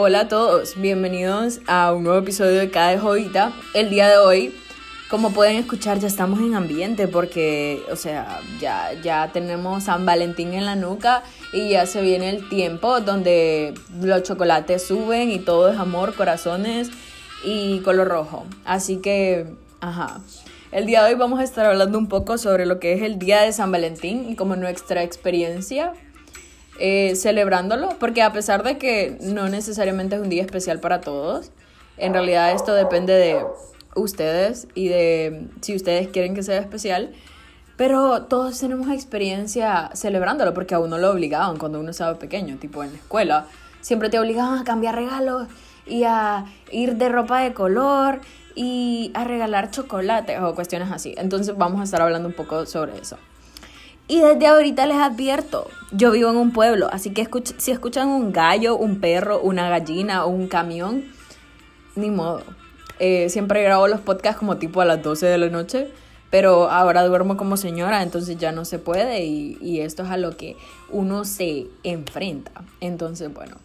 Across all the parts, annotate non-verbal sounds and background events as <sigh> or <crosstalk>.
Hola a todos, bienvenidos a un nuevo episodio de Cada Jodita. El día de hoy, como pueden escuchar, ya estamos en ambiente porque, o sea, ya, ya tenemos San Valentín en la nuca y ya se viene el tiempo donde los chocolates suben y todo es amor, corazones y color rojo. Así que, ajá. El día de hoy vamos a estar hablando un poco sobre lo que es el Día de San Valentín y como nuestra experiencia eh, celebrándolo, porque a pesar de que no necesariamente es un día especial para todos, en realidad esto depende de ustedes y de si ustedes quieren que sea especial, pero todos tenemos experiencia celebrándolo, porque a uno lo obligaban cuando uno estaba pequeño, tipo en la escuela, siempre te obligaban a cambiar regalos y a ir de ropa de color y a regalar chocolate o cuestiones así. Entonces vamos a estar hablando un poco sobre eso. Y desde ahorita les advierto, yo vivo en un pueblo, así que si escuchan un gallo, un perro, una gallina o un camión, ni modo. Eh, siempre grabo los podcasts como tipo a las 12 de la noche, pero ahora duermo como señora, entonces ya no se puede y, y esto es a lo que uno se enfrenta. Entonces, bueno,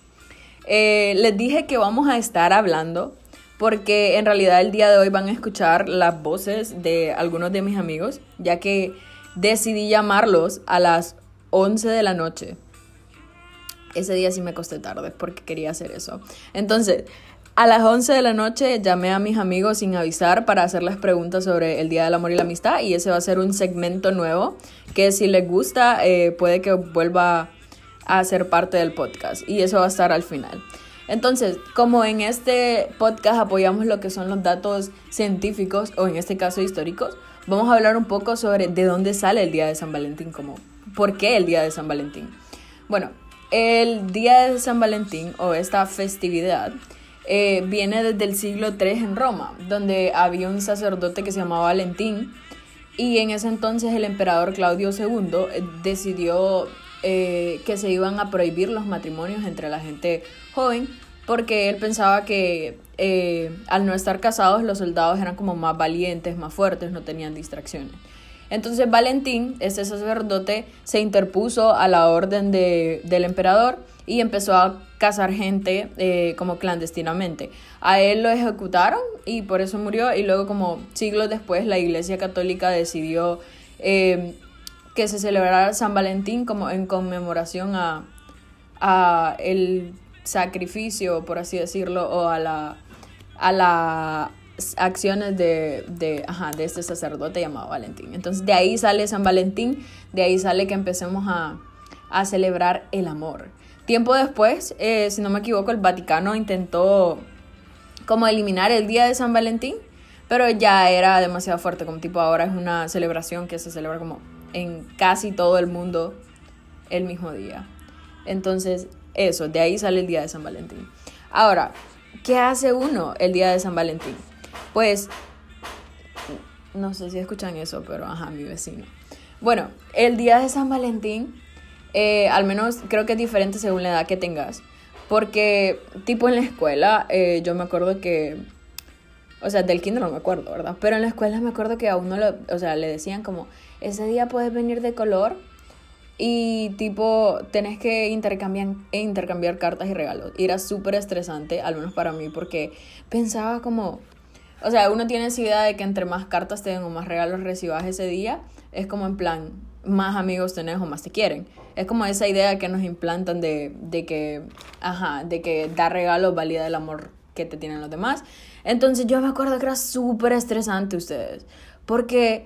eh, les dije que vamos a estar hablando porque en realidad el día de hoy van a escuchar las voces de algunos de mis amigos, ya que decidí llamarlos a las 11 de la noche. Ese día sí me costé tarde porque quería hacer eso. Entonces, a las 11 de la noche llamé a mis amigos sin avisar para hacerles preguntas sobre el Día del Amor y la Amistad y ese va a ser un segmento nuevo que si les gusta eh, puede que vuelva a ser parte del podcast y eso va a estar al final. Entonces, como en este podcast apoyamos lo que son los datos científicos o en este caso históricos, vamos a hablar un poco sobre de dónde sale el Día de San Valentín, como por qué el Día de San Valentín. Bueno, el Día de San Valentín o esta festividad eh, viene desde el siglo III en Roma, donde había un sacerdote que se llamaba Valentín y en ese entonces el emperador Claudio II eh, decidió eh, que se iban a prohibir los matrimonios entre la gente joven porque él pensaba que eh, al no estar casados los soldados eran como más valientes, más fuertes, no tenían distracciones. Entonces Valentín, este sacerdote, se interpuso a la orden de, del emperador y empezó a casar gente eh, como clandestinamente. A él lo ejecutaron y por eso murió y luego como siglos después la Iglesia Católica decidió que se celebrara San Valentín como en conmemoración a, a el sacrificio, por así decirlo, o a la a las acciones de, de, ajá, de este sacerdote llamado Valentín. Entonces de ahí sale San Valentín, de ahí sale que empecemos a, a celebrar el amor. Tiempo después, eh, si no me equivoco, el Vaticano intentó como eliminar el día de San Valentín, pero ya era demasiado fuerte, como tipo ahora es una celebración que se celebra como en casi todo el mundo el mismo día. Entonces, eso, de ahí sale el día de San Valentín. Ahora, ¿qué hace uno el día de San Valentín? Pues, no sé si escuchan eso, pero ajá, mi vecino. Bueno, el día de San Valentín, eh, al menos creo que es diferente según la edad que tengas. Porque, tipo en la escuela, eh, yo me acuerdo que o sea, del kinder no me acuerdo, ¿verdad? Pero en la escuela me acuerdo que a uno, lo, o sea, le decían como, ese día puedes venir de color y tipo, tenés que intercambiar, intercambiar cartas y regalos. Y era súper estresante, al menos para mí, porque pensaba como, o sea, uno tiene esa idea de que entre más cartas tengan o más regalos recibas ese día, es como en plan, más amigos tenés o más te quieren. Es como esa idea que nos implantan de, de que, ajá, de que dar regalos valida el amor que te tienen los demás. Entonces yo me acuerdo que era súper estresante ustedes, porque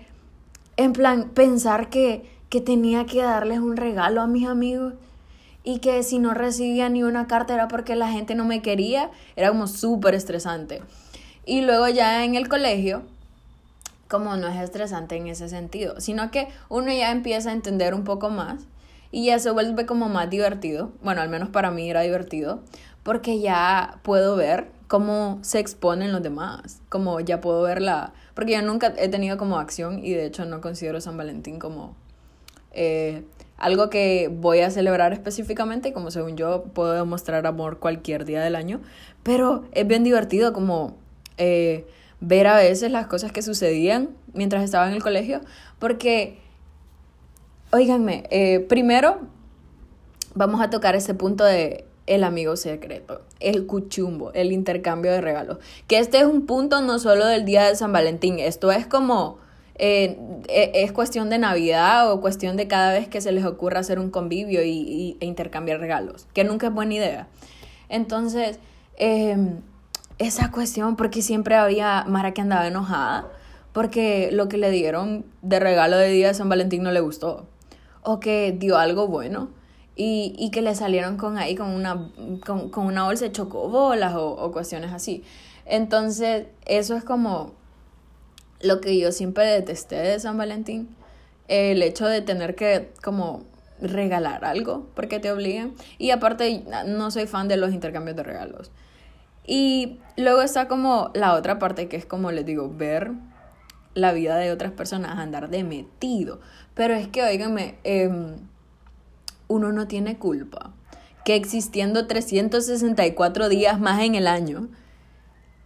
en plan pensar que, que tenía que darles un regalo a mis amigos y que si no recibía ni una carta era porque la gente no me quería, era como súper estresante. Y luego ya en el colegio, como no es estresante en ese sentido, sino que uno ya empieza a entender un poco más y ya se vuelve como más divertido. Bueno, al menos para mí era divertido, porque ya puedo ver cómo se exponen los demás, como ya puedo ver la... Porque yo nunca he tenido como acción y de hecho no considero San Valentín como eh, algo que voy a celebrar específicamente, como según yo puedo demostrar amor cualquier día del año, pero es bien divertido como eh, ver a veces las cosas que sucedían mientras estaba en el colegio, porque, oíganme, eh, primero vamos a tocar ese punto de el amigo secreto, el cuchumbo, el intercambio de regalos. Que este es un punto no solo del día de San Valentín, esto es como, eh, e, es cuestión de Navidad o cuestión de cada vez que se les ocurra hacer un convivio y, e intercambiar regalos, que nunca es buena idea. Entonces, em, esa cuestión, porque siempre había Mara que andaba enojada, porque lo que le dieron de regalo de día de San Valentín no le gustó, o que dio algo bueno y, que le salieron con ahí con una, con una bolsa de chocobolas o, o cuestiones así. Entonces, eso es como lo que yo siempre detesté de San Valentín, el hecho de tener que como regalar algo porque te obligan. Y aparte, no soy fan de los intercambios de regalos. Y luego está como la otra parte que es como les digo, ver la vida de otras personas, andar de metido. Pero es que, oíganme, eh, uno no tiene culpa que existiendo 364 días más en el año,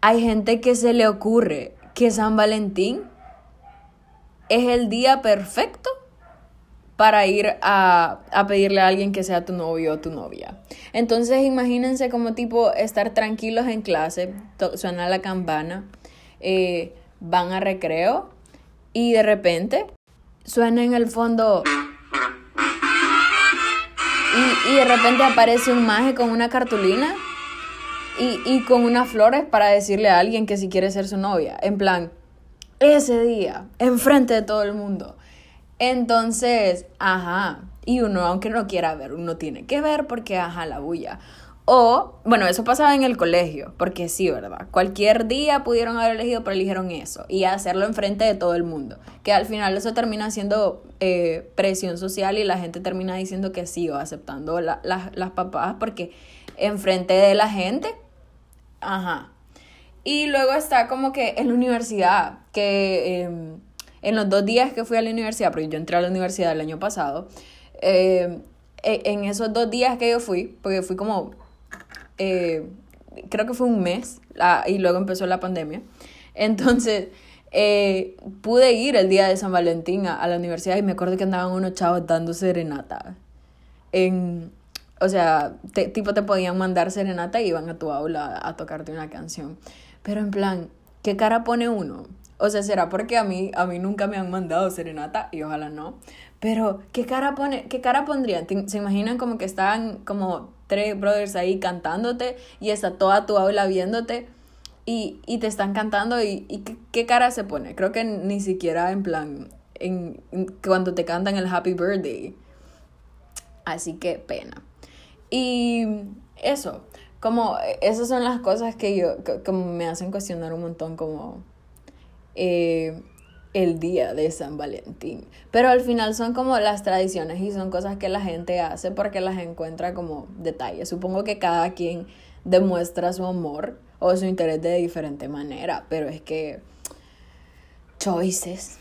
hay gente que se le ocurre que San Valentín es el día perfecto para ir a, a, pedirle a alguien que sea tu novio o tu novia. Entonces imagínense como tipo estar tranquilos en clase, suena la campana, eh, van a recreo y de repente suena en el fondo y, de repente aparece un maje con una cartulina y, y con unas flores para decirle a alguien que si quiere ser su novia. En plan, ese día, enfrente de todo el mundo. Entonces, ajá. Y uno, aunque no quiera ver, uno tiene que ver porque, ajá, la bulla. O, bueno, eso pasaba en el colegio, porque sí, ¿verdad? Cualquier día pudieron haber elegido, pero eligieron eso. Y hacerlo enfrente de todo el mundo. Que al final eso termina siendo eh, presión social y la gente termina diciendo que sí o aceptando las papás porque enfrente de la gente, ajá. Y luego está como que en la universidad, que em, en los dos días que fui a la universidad, porque yo entré a la universidad el año pasado, eh, en esos dos días que yo fui, porque fui como eh, creo que fue un mes y luego empezó la pandemia. Entonces, eh, pude ir el día de San Valentín a, la universidad y me acuerdo que andaban unos chavos dando serenata. En, o sea, tipo te podían mandar serenata y iban a tu aula a tocarte una canción. Pero en plan, ¿qué cara pone uno? O sea, será porque a mí, a mí nunca me han mandado serenata y ojalá no. Pero, ¿qué cara, pone, qué cara pondrían? ¿Se imaginan como que estaban como tres brothers ahí cantándote y está toda tu aula viéndote y, y te están cantando y, y ¿qué, cara se pone. Creo que ni siquiera en plan, en, cuando te cantan el Happy Birthday. Así que pena. Y eso, como esas son las cosas que yo, como me hacen cuestionar un montón como... Eh, el día de San Valentín. Pero al final son como las tradiciones y son cosas que la gente hace porque las encuentra como detalles. Supongo que cada quien demuestra su amor o su interés de diferente manera, pero es que choices.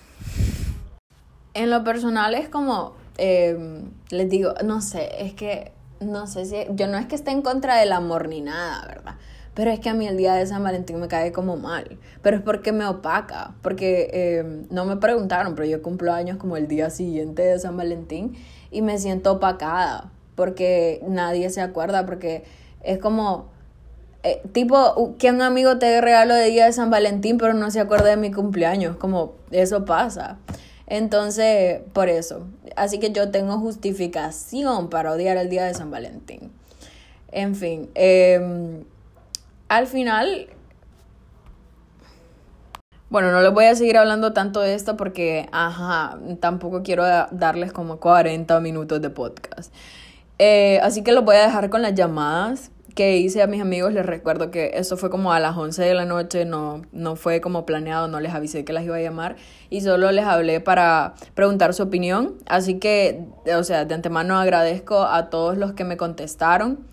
En lo personal es como, em, les digo, no sé, es que, no sé si, yo no es que esté en contra del amor ni nada, ¿verdad? pero es que a mí el día de San Valentín me cae como mal, pero es porque me opaca, porque eh, no me preguntaron, pero yo cumplo años como el día siguiente de San Valentín y me siento opacada, porque nadie se acuerda, porque es como, eh, tipo, que un amigo te regalo de día de San Valentín, pero no se acuerda de mi cumpleaños, como eso pasa. Entonces, por eso. Así que yo tengo justificación para odiar el día de San Valentín. En fin, eh, al final, bueno, no les voy a seguir hablando tanto de esto porque, ajá, tampoco quiero darles como 40 minutos de podcast. Eh, así que los voy a dejar con las llamadas que hice a mis amigos. Les recuerdo que eso fue como a las 11 de la noche, no, no fue como planeado, no les avisé que las iba a llamar y solo les hablé para preguntar su opinión. Así que, o sea, de antemano agradezco a todos los que me contestaron.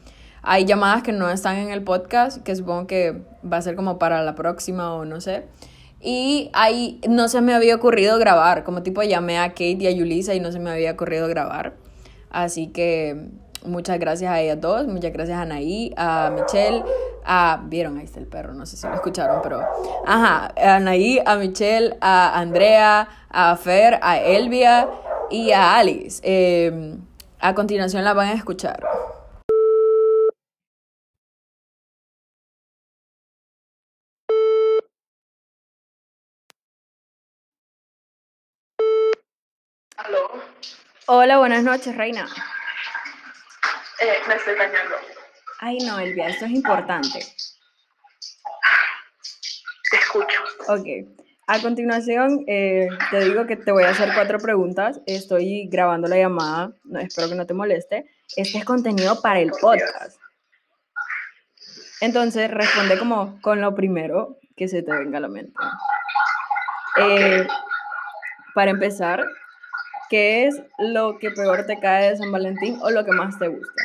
Hay llamadas que no están en el podcast, que supongo que va a ser como para la próxima o no sé. Y ahí no se me había ocurrido grabar, como tipo llamé a Kate y a Yulisa y no se me había ocurrido grabar. Así que Muchas gracias a ellas dos, muchas gracias a Anaí, a Michelle, a... Vieron, ahí está el perro, no sé si lo escucharon, pero... Ajá, a Anaí, a Michelle, a Andrea, a Fer, a Elvia y a Alice. Em, a continuación la van a escuchar. Hola, buenas noches, Reina eh, me estoy bañando. Ay, no, Elvia, esto es importante. Te escucho. Ok. A continuación, eh, te digo que te voy a hacer cuatro preguntas. Estoy grabando la llamada. No, espero que no te moleste. Este es contenido para el podcast. Entonces, responde como con lo primero que se te venga a la mente. Eh, para empezar, ¿qué es lo que peor te cae de San Valentín o lo que más te gusta?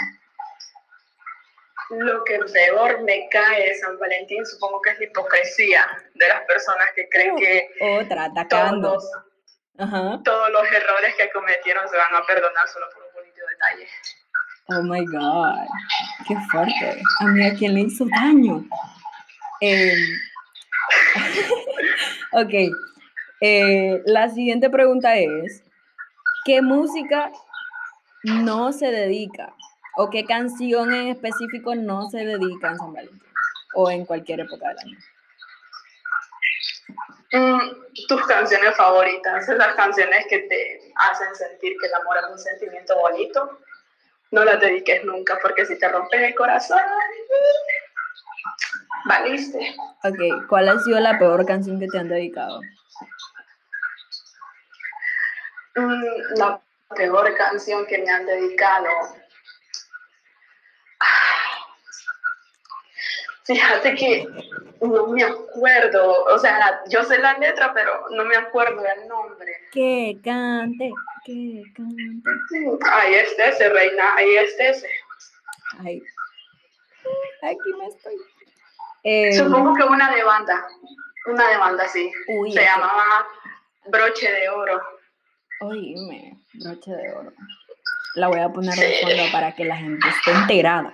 Lo que peor me cae de San Valentín supongo que es la hipocresía de las personas que creen que Otra, atacando. todos, Ajá. todos los errores que cometieron se van a perdonar solo por un bonito detalle. Oh my God, qué fuerte. A mí a quién le hizo daño. Em, <laughs> ok, eh, la siguiente pregunta es, ¿qué música no se dedica? ¿O qué canción en específico no se dedica en San Valentín? O en cualquier época del año. Mm, tus canciones favoritas, esas canciones que te hacen sentir que el amor es un sentimiento bonito, no las dediques nunca porque si te rompes el corazón, valiste. Ok, ¿cuál ha sido la peor canción que te han dedicado? Mm, la peor canción que me han dedicado. <sighs> Fíjate que no me acuerdo, o sea, yo sé la letra, pero no me acuerdo del nombre. Que cante, que cante. Ahí está ese, reina, ahí está ese. Ay, aquí me estoy. Eh, Supongo que una de banda, una de banda, sí. uy, Se es llamaba Broche de Oro. Oíme, broche de oro. La voy a poner de fondo para que la gente esté enterada.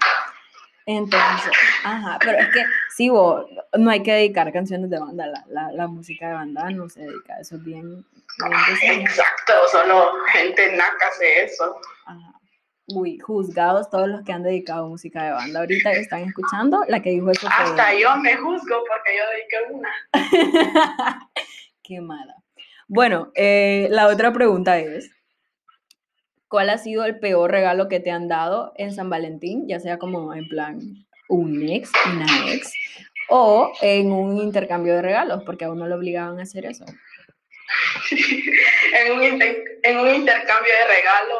Entonces, ajá, pero es que sí, vos, no hay que dedicar canciones de banda, la, la, la música de banda no se dedica, eso es bien, bien Exacto, solo gente naca hace eso. ajá. Uy, juzgados todos los que han dedicado música de banda. Ahorita están escuchando, la que dijo eso Hasta yo me juzgo porque yo dediqué una. <laughs> Qué mala. Bueno, eh, la otra pregunta es, ¿cuál ha sido el peor regalo que te han dado en San Valentín? Ya sea como en plan un ex, una ex, o en un intercambio de regalos, porque a uno lo obligaban a hacer eso. <laughs> en, un inter- en un intercambio de regalos,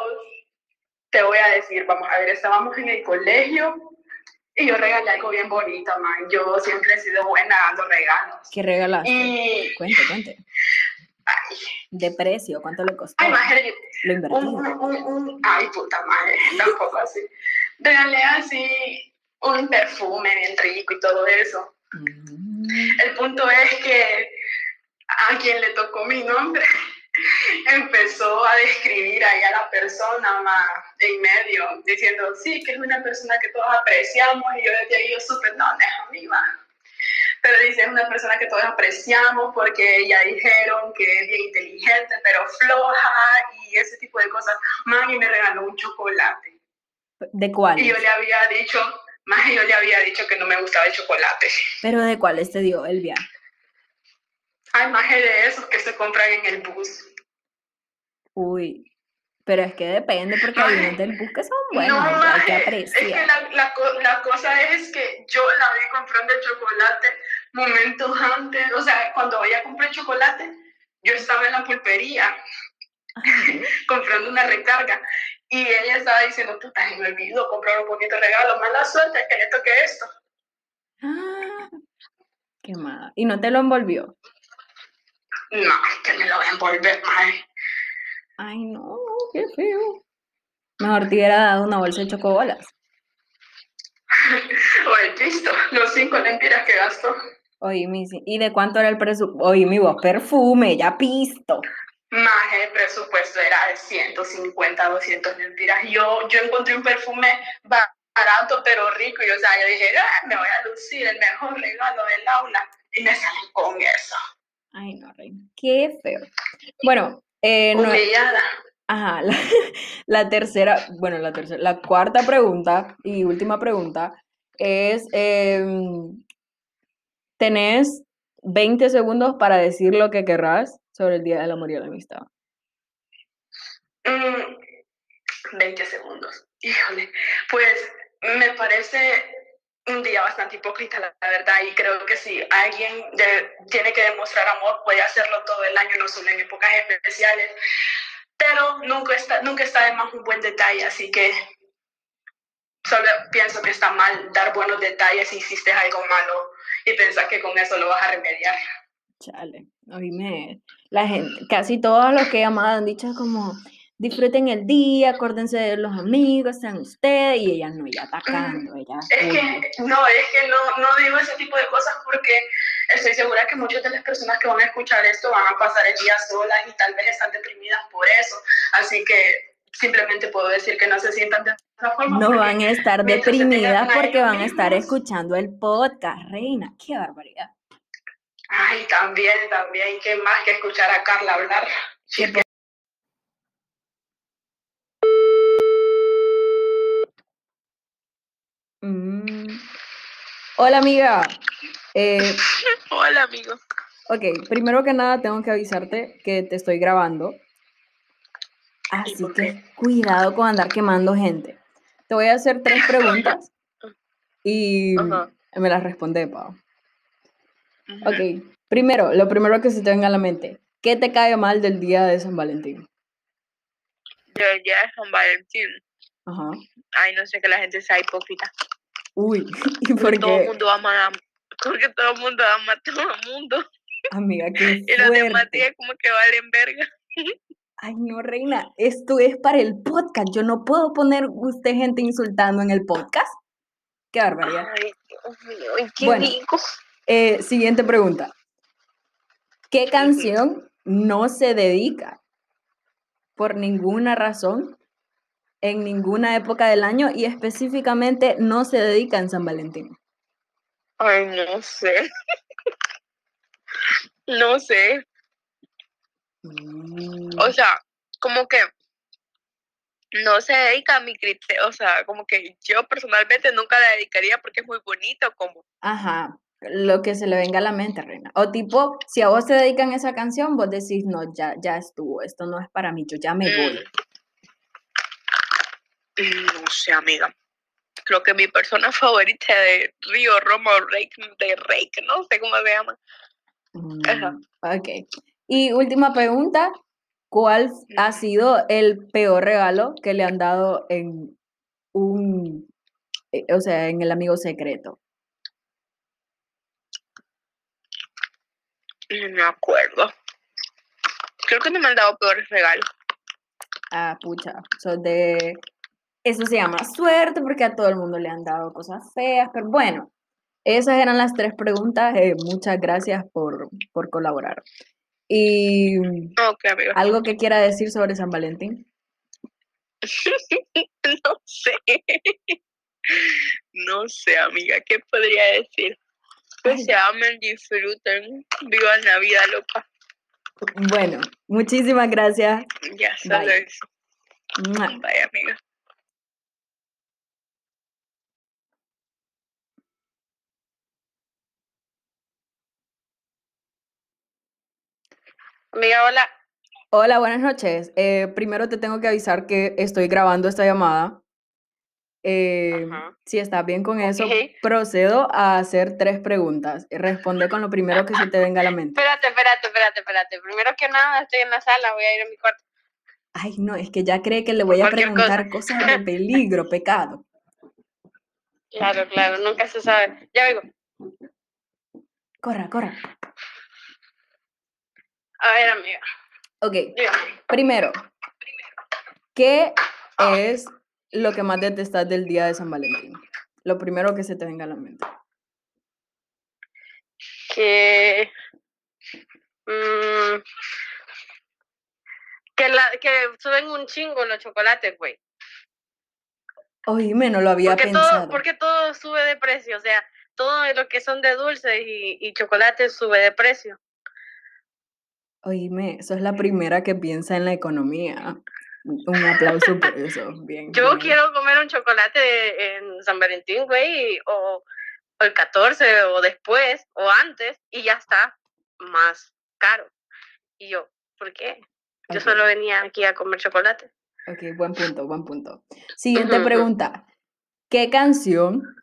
te voy a decir, vamos a ver, estábamos en el colegio y yo regalé algo bien bonito, man. Yo siempre he sido buena dando regalos. ¿Qué regalaste? Y, Cuente, cuente. De precio, ¿cuánto le costó? ay, maje, Lo un, invertido. un, un, un- ay, puta madre, <laughs> tampoco así. Regalé así un perfume bien rico y todo eso. El punto es que a quien le tocó mi nombre <laughs> empezó a describir ahí a la persona más en medio, diciendo, sí, que es una persona que todos apreciamos, y yo desde ahí yo supe, no, no es amiga. Pero dice, es una persona que todos apreciamos porque ya dijeron que es bien inteligente, pero floja y ese tipo de cosas. Man, y me regaló un chocolate. ¿De cuál? Y yo le había dicho, más yo le había dicho que no me gustaba el chocolate. ¿Pero de cuáles te dio el viaje? Hay más de esos que se compran en el bus. Uy, pero es que depende porque hay unos del bus que son buenos, no, hay que- maje, es que apreciar. la, la, la cosa es que yo la vi comprando chocolate momentos antes, o sea, cuando ella compró el chocolate, yo estaba en la pulpería <laughs> comprando una recarga y ella estaba diciendo, puta, me olvidó comprar un bonito regalo, mala suerte que le toque esto. ah, qué mala. ¿Y no te lo envolvió? No, es que me lo voy a envolver, maje. Ay, no, qué feo. Mejor te hubiera dado una bolsa de chocobolas. O el pisto, los cinco lempiras que gastó. Oye, mi, ¿y de cuánto era el presupuesto? Oye, mi voz, perfume, ya pisto. Más el presupuesto era de 150, 200 lempiras. Yo, yo encontré un perfume barato pero rico y o sea, yo dije, "Ah, me voy a lucir el mejor regalo del aula y me salen con eso. Ay, no, reina, qué feo. Bueno, eh, no, Humillada. ajá, <laughs> la, la tercera, bueno, la tercera, la cuarta pregunta y última pregunta es, em, tenés 20 segundos para decir lo que querrás sobre el Día del Amor y la Amistad. 20 mm, segundos. Híjole, pues me parece un día bastante hipócrita, la, verdad, y creo que si alguien tiene que demostrar amor, puede hacerlo todo el año, no solo en épocas especiales, pero nunca está, nunca está de más un buen detalle, así que solo pienso que está mal dar buenos detalles si hiciste algo malo y pensar que con eso lo vas a remediar. Chale, oíme, la gente, casi todos los que he llamado han dicho como, disfruten el día, acuérdense de los amigos, sean ustedes, y ella no, ella atacando, ella... Es que, no, es que no, no digo ese tipo de cosas porque estoy segura que muchas de las personas que van a escuchar esto van a pasar el día solas y tal vez están deprimidas por eso, así que simplemente puedo decir que no se sientan de esa forma. No van a estar deprimidas porque van a estar escuchando el podcast, reina, qué barbaridad. Ay, también, también, qué más que escuchar a Carla hablar. Hola amiga. Eh, <laughs> Hola amigo. Ok, primero que nada tengo que avisarte que te estoy grabando. Así que cuidado con andar quemando gente. Te voy a hacer tres <laughs> preguntas y me las responde, Pau. Ok, primero, lo primero que se te venga a la mente. ¿Qué te cae mal del día de San Valentín? Del día de San Valentín. Ajá. Ay, no sé, que la gente sea hipócrita. Uy, <laughs> ¿y por qué? Todo el mundo ama, porque todo el mundo ama a todo el mundo. Amiga, qué <laughs> Y los demás días como que valen verga. Ay, no, reina, esto es para el podcast. Yo no puedo poner usted gente insultando en el podcast. Qué barbaridad. Ay, Dios mío, qué bueno, eh, siguiente pregunta. ¿Qué canción no se dedica por ninguna razón en ninguna época del año y específicamente no se dedica en San Valentín? Ay, no sé. no sé. Mm. O sea, como que no se dedica a mi criterio, o sea, como que yo personalmente nunca la dedicaría porque es muy bonito, como. Ajá, lo que se le venga a la mente, Reina. O tipo, si a vos te dedican esa canción, vos decís, no, ya, ya estuvo, esto no es para mí, yo ya me voy. No sé, amiga. Creo que mi persona <laughs> favorita de Río, Roma o de Reik, no sé cómo se llama. Mm, ok. Y última pregunta, ¿cuál ha sido el peor regalo que le han dado en un, eh, o sea, en el amigo secreto? No me acuerdo. Creo que no me han dado peores regalos. Ah, pucha. Son de eso se llama suerte porque a todo el mundo le han dado cosas feas, pero bueno, esas eran las tres preguntas. Eh, muchas gracias por, colaborar. Y algo que quiera decir sobre San Valentín. <laughs> no sé. No sé, amiga, ¿qué podría decir? Que se amen, disfruten, vivan la vida loca. Bueno, muchísimas gracias. Ya, solo eso. Bye, amiga. Amiga, hola. Hola, buenas noches. Eh, primero te tengo que avisar que estoy grabando esta llamada. Eh, si estás bien con eso, procedo a hacer tres preguntas. Responde con lo primero que se te venga a la mente. Espérate, espérate, espérate, espérate. Primero que nada, estoy en la sala, voy a ir a mi cuarto. Ay, no, es que ya cree que le voy a preguntar cosas de peligro, pecado. <laughs> Claro, claro, nunca se sabe. Ya vengo. Corra, corra. A ver, amiga. Ok. Primero, ¿qué es lo que más detestas del día de San Valentín? Lo primero que se te venga a la mente. Que. Mm, que, la, que suben un chingo los chocolates, güey. Oíme, no lo había pensado. Todo, porque todo sube de precio, o sea, todo lo que son de dulces y, y chocolates sube de precio. Oíme, eso es la primera que piensa en la economía. Un aplauso por eso. Bien. Yo quiero comer un chocolate en San Valentín, güey, o, el 14 o después o antes y ya está más caro. Y yo, ¿por qué? Yo solo venía aquí a comer chocolate. Ok, buen punto, buen punto. Siguiente pregunta. ¿Qué canción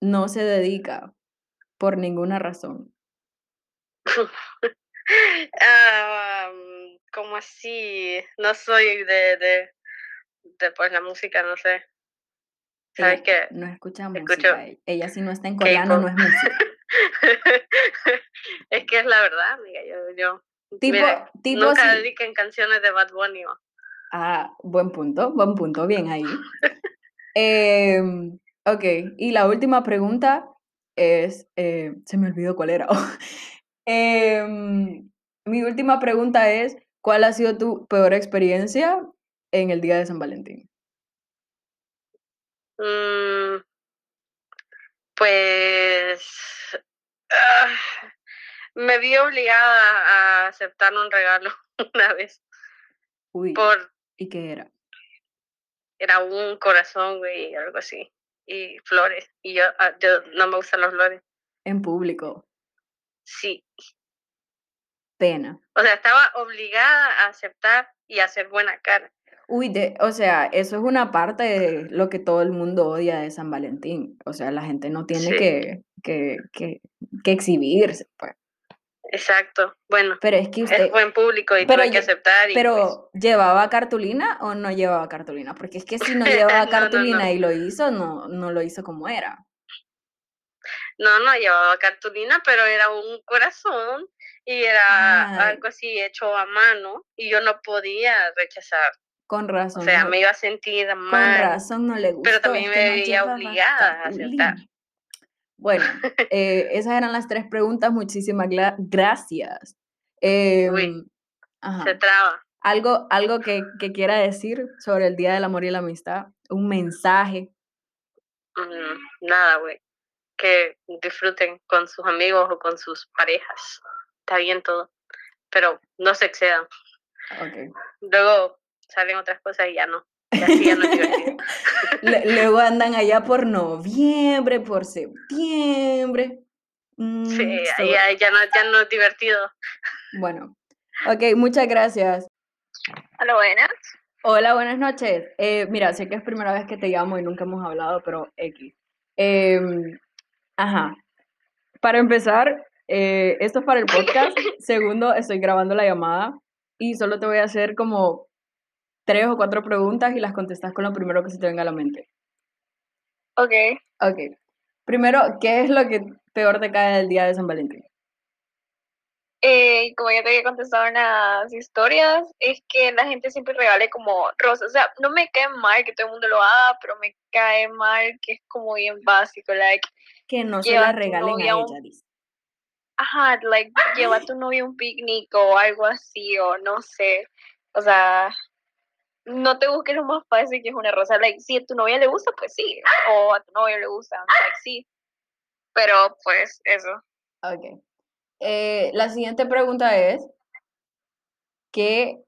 no se dedica por ninguna razón? <laughs> um, como así? No soy de, de, de, pues la música, no sé. ¿Sabes qué? No escucha música. Ella si no está en coreano no es música. <laughs> es que es la verdad, amiga. Yo, yo tipo, tipo nunca dediquen canciones de Bad Bunny. Ah, buen punto, buen punto, bien ahí. <laughs> eh, ok, y la última pregunta es, eh, se me olvidó cuál era. <laughs> Em, mi última pregunta es, ¿cuál ha sido tu peor experiencia en el día de San Valentín? Mm, pues ah, me vi obligada a aceptar un regalo <laughs> una vez. Uy. Por, ¿Y qué era? Era un corazón, güey, algo así. Y flores. Y yo, ah, yo no me gustan los flores. En público. Sí. Pena. O sea, estaba obligada a aceptar y hacer buena cara. Uy, de, o sea, eso es una parte de lo que todo el mundo odia de San Valentín. O sea, la gente no tiene que, que, que, que, exhibirse, pues. Exacto. Bueno, pero es que usted, es buen público y pero que aceptar. pero, pues ¿llevaba cartulina o no llevaba cartulina? Porque es que si no <laughs> llevaba cartulina y lo hizo, no, no lo hizo como era. No, no llevaba cartulina, pero era un corazón y era algo así hecho a mano y yo no podía rechazar. Con razón. O sea, me iba a sentir mal. Con razón no le gustó. Pero también me veía obligada a aceptar. Bueno, <laughs> eh, esas eran las tres preguntas. Muchísimas gracias. Em, se traba. Algo, algo que, que, quiera decir sobre el Día del Amor y la Amistad. Un mensaje. Mm, nada, güey. Que disfruten con sus amigos o con sus parejas. Está bien todo. Pero no se excedan. Okay. Luego salen otras cosas y ya no. <laughs> Luego andan allá por noviembre, por septiembre. Mm, sí, ya, ya, no, ya no es divertido. Bueno, ok, muchas gracias. Hola, buenas. Hola, buenas noches. Eh, mira, sé que es primera vez que te llamo y nunca hemos hablado, pero X. Em, ajá. Para empezar, eh, esto es para el podcast. <laughs> Segundo, estoy grabando la llamada y solo te voy a hacer como tres o cuatro preguntas y las contestas con lo primero que se te venga a la mente. Ok. Ok. Primero, ¿qué es lo que peor te cae del día de San Valentín? Eh, como ya te había contestado en las historias, es que la gente siempre regale como rosas. O sea, no me cae mal que todo el mundo lo haga, pero me cae mal que es como bien básico, like. Que no se la regalen a ella, dice. Ajá, like, lleva a tu novio un picnic o algo así, o no sé. O sea, no te busques lo más fácil que es una rosa. Like, si a tu novia le gusta, pues sí. O a tu novio le gusta, like, sí. Pero pues eso. Ok. Eh, la siguiente pregunta es, ¿qué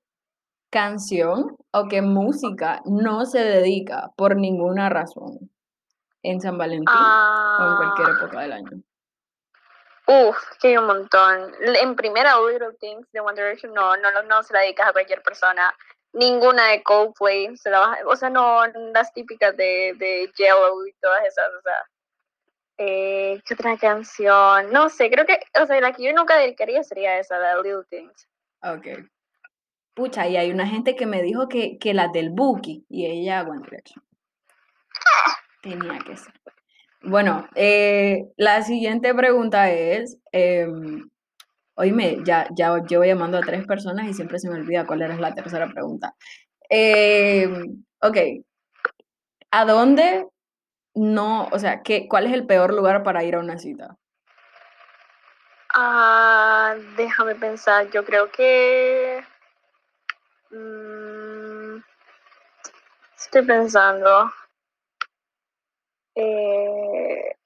canción o qué música no se dedica por ninguna razón en San Valentín o en cualquier ah. época del año? Uf, que hay un montón. En primera, Little Things de One Direction no, no, no se la dedicas a cualquier persona ninguna de Coldplay se la o sea, no las típicas de, de Yellow y todas esas, o sea, eh, ¿qué otra canción? No sé, creo que, o sea, la que yo nunca dedicaría sería esa, la de Little Things. Ok. Pucha, y hay una gente que me dijo que, que la del Buki, y ella One Direction. Tenía que ser. Bueno, eh, la siguiente pregunta es, em, Oíme, ya, ya llevo llamando a tres personas y siempre se me olvida cuál era la tercera pregunta. Eh, ok. ¿A dónde no, o sea, ¿qué, cuál es el peor lugar para ir a una cita? Ah, déjame pensar, yo creo que... Mm, estoy pensando. Eh,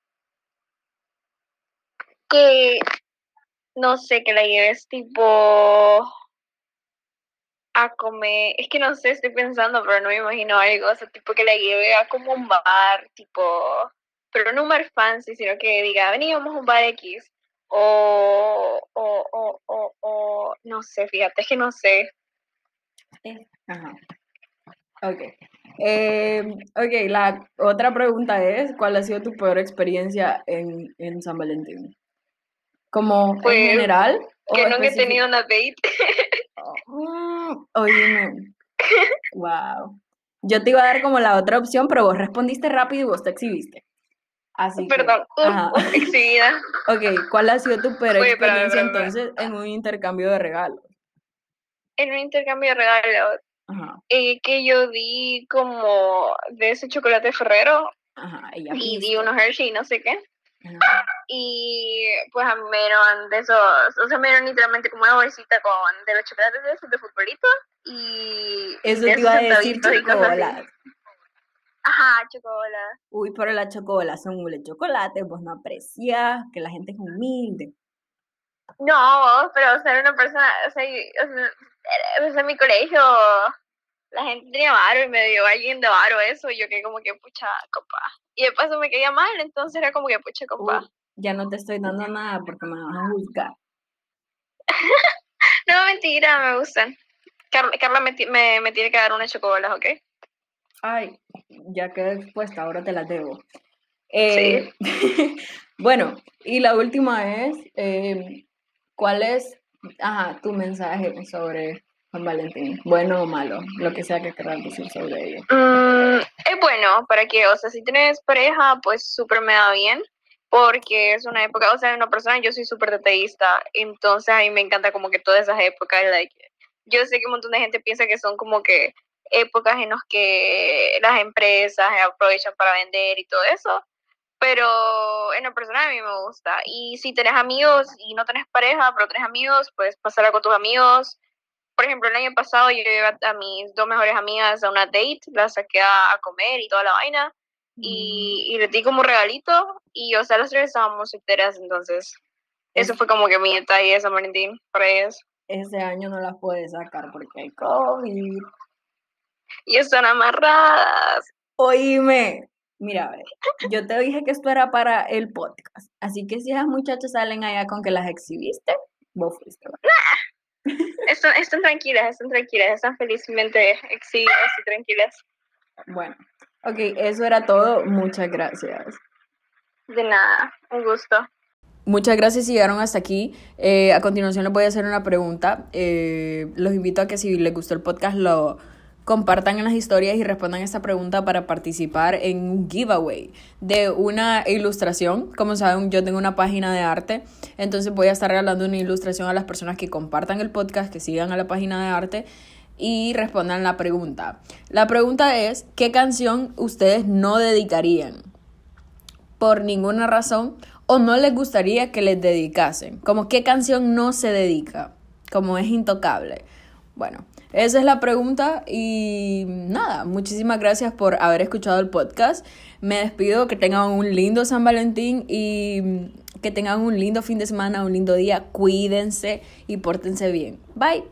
que no sé, que la lleves tipo a comer, es que no sé, estoy pensando, pero no me imagino algo, o sea, tipo que la lleve a como un bar, tipo, pero no un bar fancy, sino que diga, vení, vamos a un bar X, o, o, o, o, o no sé, fíjate, es que no sé. Ajá. Ok. Eh, ok, la otra pregunta es, ¿cuál ha sido tu peor experiencia en, en San Valentín? ¿Como Pues, en general? Que nunca he tenido una date. Mm, Oye, wow. Yo te iba a dar como la otra opción, pero vos respondiste rápido y vos te exhibiste. Así que, Perdón, ajá. uf, <laughs> exhibida. Ok, ¿cuál ha sido tu peor Oye, experiencia pero, pero. entonces en un intercambio de regalos? En un intercambio de regalos, Ajá, eh, que yo di como de ese chocolate Ferrero ajá, ella y di unos Hershey, no sé qué. Y pues a mí me dieron de esos, o sea, me dieron literalmente como una bolsita con de los chocolates de esos de futbolito y Eso de te iba a decir chocolate. Ajá, chocolate. Uy, pero las chocolas son hule chocolate, vos no aprecias que la gente es humilde. No, pero o era una persona, o sea, o sea, o sea, en mi colegio la gente tenía varo y me dio alguien de varo eso y yo que como que pucha, copa. Y de paso me caía mal, entonces era como que pucha, copa. Uy, ya no te estoy dando nada porque me vas a juzgar. <laughs> No, mentira, me gustan. Carla, Carla me, me, me tiene que dar unas chocobolas, ¿ok? Ay, ya quedé expuesta, ahora te las debo. Eh, <laughs> bueno, y la última es, eh, ¿cuál es ajá, tu mensaje sobre San Valentín? Bueno o malo, lo que sea que quieras decir sobre ello. Mm, es bueno para que, o sea, si tienes pareja, pues súper me da bien, porque es una época, o sea, una persona, yo soy súper detallista, entonces a mí me encanta como que todas esas épocas, like, yo sé que un montón de gente piensa que son como que épocas en las que las empresas aprovechan para vender y todo eso, pero en lo personal a mí me gusta. Y si tenés amigos y no tenés pareja, pero tenés amigos, pues pasarla con tus amigos. Por ejemplo, el año pasado yo llevé a- mis dos mejores amigas a una date, las saqué a, a comer y toda la vaina, y, y les di como regalito, y o sea, las tres estábamos solteras, entonces eso Es- fue como que mi detalle de San Valentín para ellas. Ese año no las puedes sacar porque hay COVID. Y están amarradas. Oíme, mira, a ver, yo te dije que esto era para el podcast, así que si esas muchachas salen allá con que las exhibiste, vos fuiste. ¿va? Están, están tranquilas, están tranquilas, están felizmente exhibidas y tranquilas. Bueno, ok, eso era todo. Muchas gracias. De nada, un gusto. Muchas gracias si llegaron hasta aquí. Eh, a continuación les voy a hacer una pregunta. Eh, los invito a que si les gustó el podcast lo compartan en las historias y respondan esta pregunta para participar en un giveaway de una ilustración. Como saben, yo tengo una página de arte, entonces voy a estar regalando una ilustración a las personas que compartan el podcast, que sigan a la página de arte y respondan la pregunta. La pregunta es, ¿qué canción ustedes no dedicarían? por ninguna razón o no les gustaría que les dedicasen. Como qué canción no se dedica, como es intocable. Bueno, esa es la pregunta y nada, muchísimas gracias por haber escuchado el podcast. Me despido, que tengan un lindo San Valentín y que tengan un lindo fin de semana, un lindo día. Cuídense y pórtense bien. Bye.